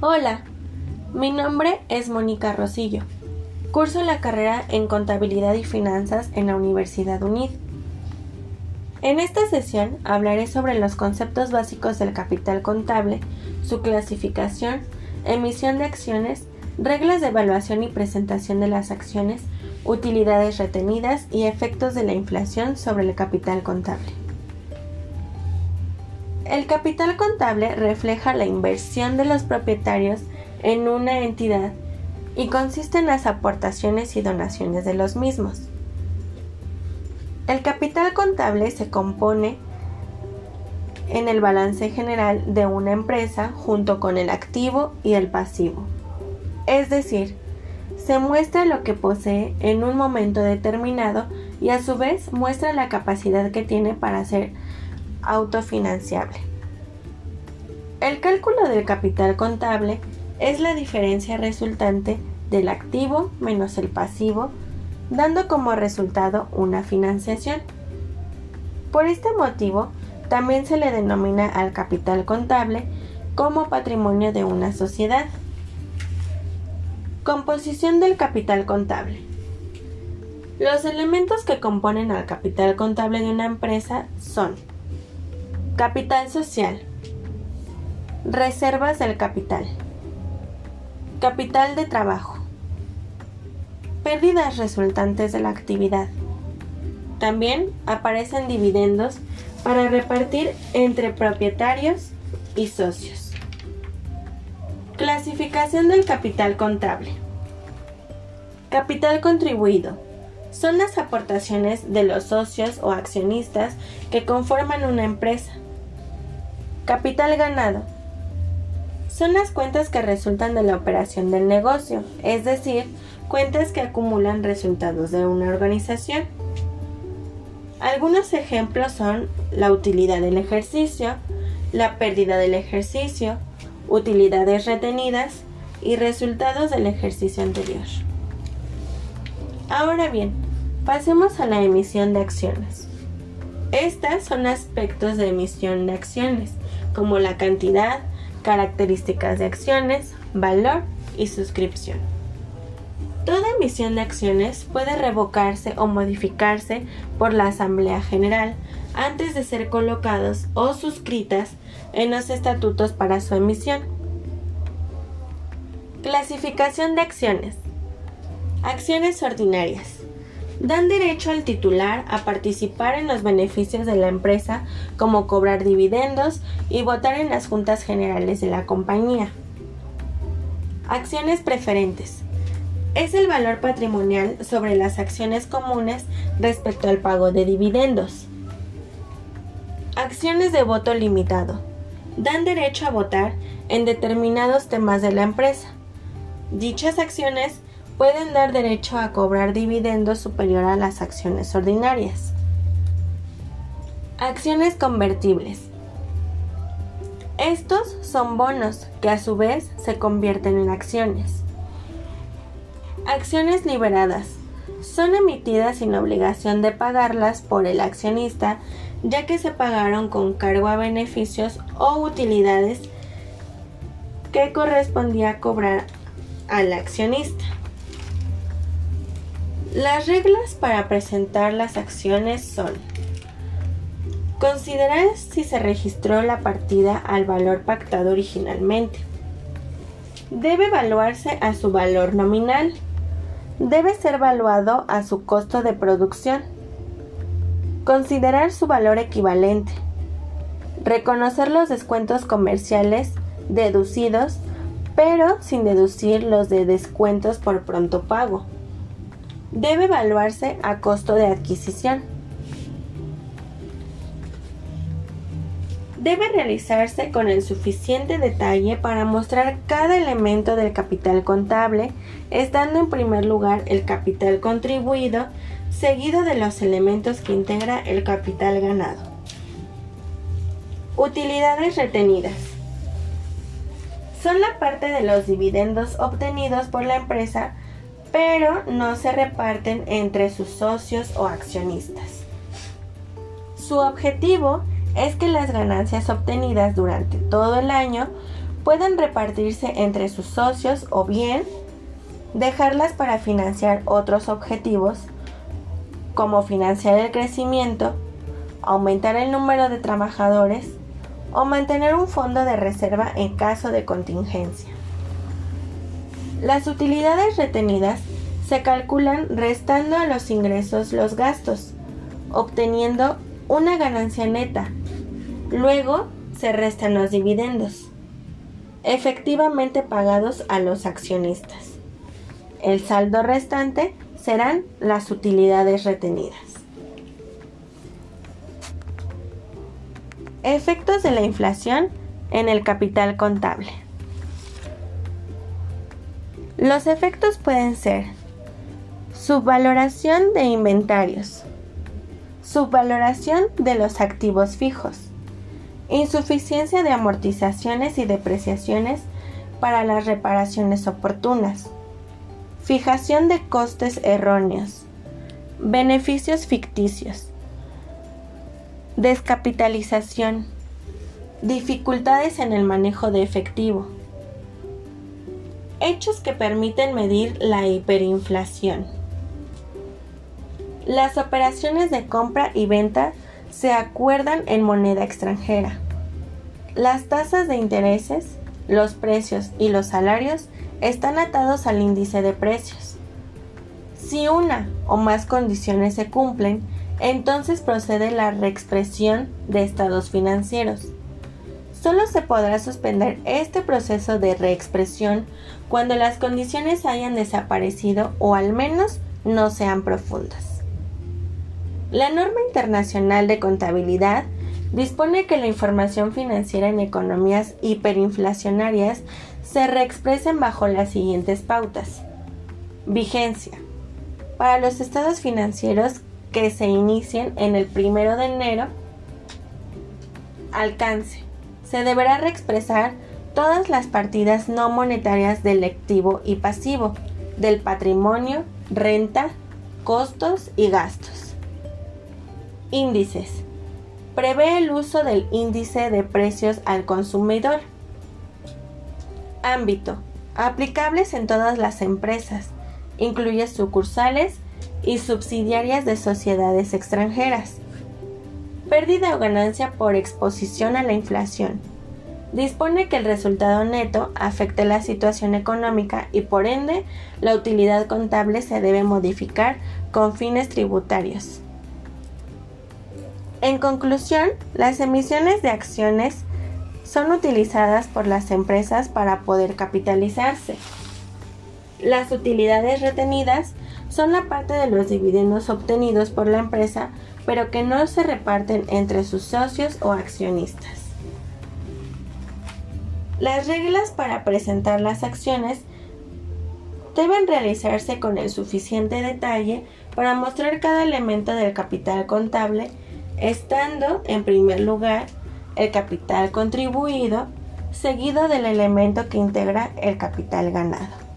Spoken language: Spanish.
Hola, mi nombre es Mónica Rosillo. Curso la carrera en Contabilidad y Finanzas en la Universidad UNID. En esta sesión hablaré sobre los conceptos básicos del capital contable, su clasificación, emisión de acciones, reglas de evaluación y presentación de las acciones, utilidades retenidas y efectos de la inflación sobre el capital contable. El capital contable refleja la inversión de los propietarios en una entidad y consiste en las aportaciones y donaciones de los mismos. El capital contable se compone en el balance general de una empresa junto con el activo y el pasivo. Es decir, se muestra lo que posee en un momento determinado y a su vez muestra la capacidad que tiene para ser autofinanciable. El cálculo del capital contable es la diferencia resultante del activo menos el pasivo, dando como resultado una financiación. Por este motivo, también se le denomina al capital contable como patrimonio de una sociedad. Composición del capital contable. Los elementos que componen al capital contable de una empresa son capital social, reservas del capital, Capital de trabajo. Pérdidas resultantes de la actividad. También aparecen dividendos para repartir entre propietarios y socios. Clasificación del capital contable. Capital contribuido. Son las aportaciones de los socios o accionistas que conforman una empresa. Capital ganado son las cuentas que resultan de la operación del negocio, es decir, cuentas que acumulan resultados de una organización. Algunos ejemplos son la utilidad del ejercicio, la pérdida del ejercicio, utilidades retenidas y resultados del ejercicio anterior. Ahora bien, pasemos a la emisión de acciones. Estas son aspectos de emisión de acciones, como la cantidad, características de acciones, valor y suscripción. Toda emisión de acciones puede revocarse o modificarse por la Asamblea General antes de ser colocados o suscritas en los estatutos para su emisión. Clasificación de acciones. Acciones ordinarias dan derecho al titular a participar en los beneficios de la empresa como cobrar dividendos y votar en las juntas generales de la compañía. Acciones preferentes. Es el valor patrimonial sobre las acciones comunes respecto al pago de dividendos. Acciones de voto limitado. Dan derecho a votar en determinados temas de la empresa. Dichas acciones pueden dar derecho a cobrar dividendos superior a las acciones ordinarias. Acciones convertibles. Estos son bonos que a su vez se convierten en acciones. Acciones liberadas. Son emitidas sin obligación de pagarlas por el accionista ya que se pagaron con cargo a beneficios o utilidades que correspondía cobrar al accionista. Las reglas para presentar las acciones son Considerar si se registró la partida al valor pactado originalmente. Debe evaluarse a su valor nominal. Debe ser evaluado a su costo de producción. Considerar su valor equivalente. Reconocer los descuentos comerciales deducidos, pero sin deducir los de descuentos por pronto pago debe evaluarse a costo de adquisición. Debe realizarse con el suficiente detalle para mostrar cada elemento del capital contable, estando en primer lugar el capital contribuido, seguido de los elementos que integra el capital ganado. Utilidades retenidas. Son la parte de los dividendos obtenidos por la empresa pero no se reparten entre sus socios o accionistas. Su objetivo es que las ganancias obtenidas durante todo el año pueden repartirse entre sus socios o bien dejarlas para financiar otros objetivos como financiar el crecimiento, aumentar el número de trabajadores o mantener un fondo de reserva en caso de contingencia. Las utilidades retenidas se calculan restando a los ingresos los gastos, obteniendo una ganancia neta. Luego se restan los dividendos, efectivamente pagados a los accionistas. El saldo restante serán las utilidades retenidas. Efectos de la inflación en el capital contable. Los efectos pueden ser subvaloración de inventarios, subvaloración de los activos fijos, insuficiencia de amortizaciones y depreciaciones para las reparaciones oportunas, fijación de costes erróneos, beneficios ficticios, descapitalización, dificultades en el manejo de efectivo, hechos que permiten medir la hiperinflación. Las operaciones de compra y venta se acuerdan en moneda extranjera. Las tasas de intereses, los precios y los salarios están atados al índice de precios. Si una o más condiciones se cumplen, entonces procede la reexpresión de estados financieros. Solo se podrá suspender este proceso de reexpresión cuando las condiciones hayan desaparecido o al menos no sean profundas. La norma internacional de contabilidad dispone que la información financiera en economías hiperinflacionarias se reexpresen bajo las siguientes pautas. Vigencia. Para los estados financieros que se inicien en el primero de enero. Alcance. Se deberá reexpresar todas las partidas no monetarias del activo y pasivo, del patrimonio, renta, costos y gastos. Índices. Prevé el uso del índice de precios al consumidor. Ámbito. Aplicables en todas las empresas. Incluye sucursales y subsidiarias de sociedades extranjeras. Pérdida o ganancia por exposición a la inflación. Dispone que el resultado neto afecte la situación económica y por ende la utilidad contable se debe modificar con fines tributarios. En conclusión, las emisiones de acciones son utilizadas por las empresas para poder capitalizarse. Las utilidades retenidas son la parte de los dividendos obtenidos por la empresa, pero que no se reparten entre sus socios o accionistas. Las reglas para presentar las acciones deben realizarse con el suficiente detalle para mostrar cada elemento del capital contable estando en primer lugar el capital contribuido, seguido del elemento que integra el capital ganado.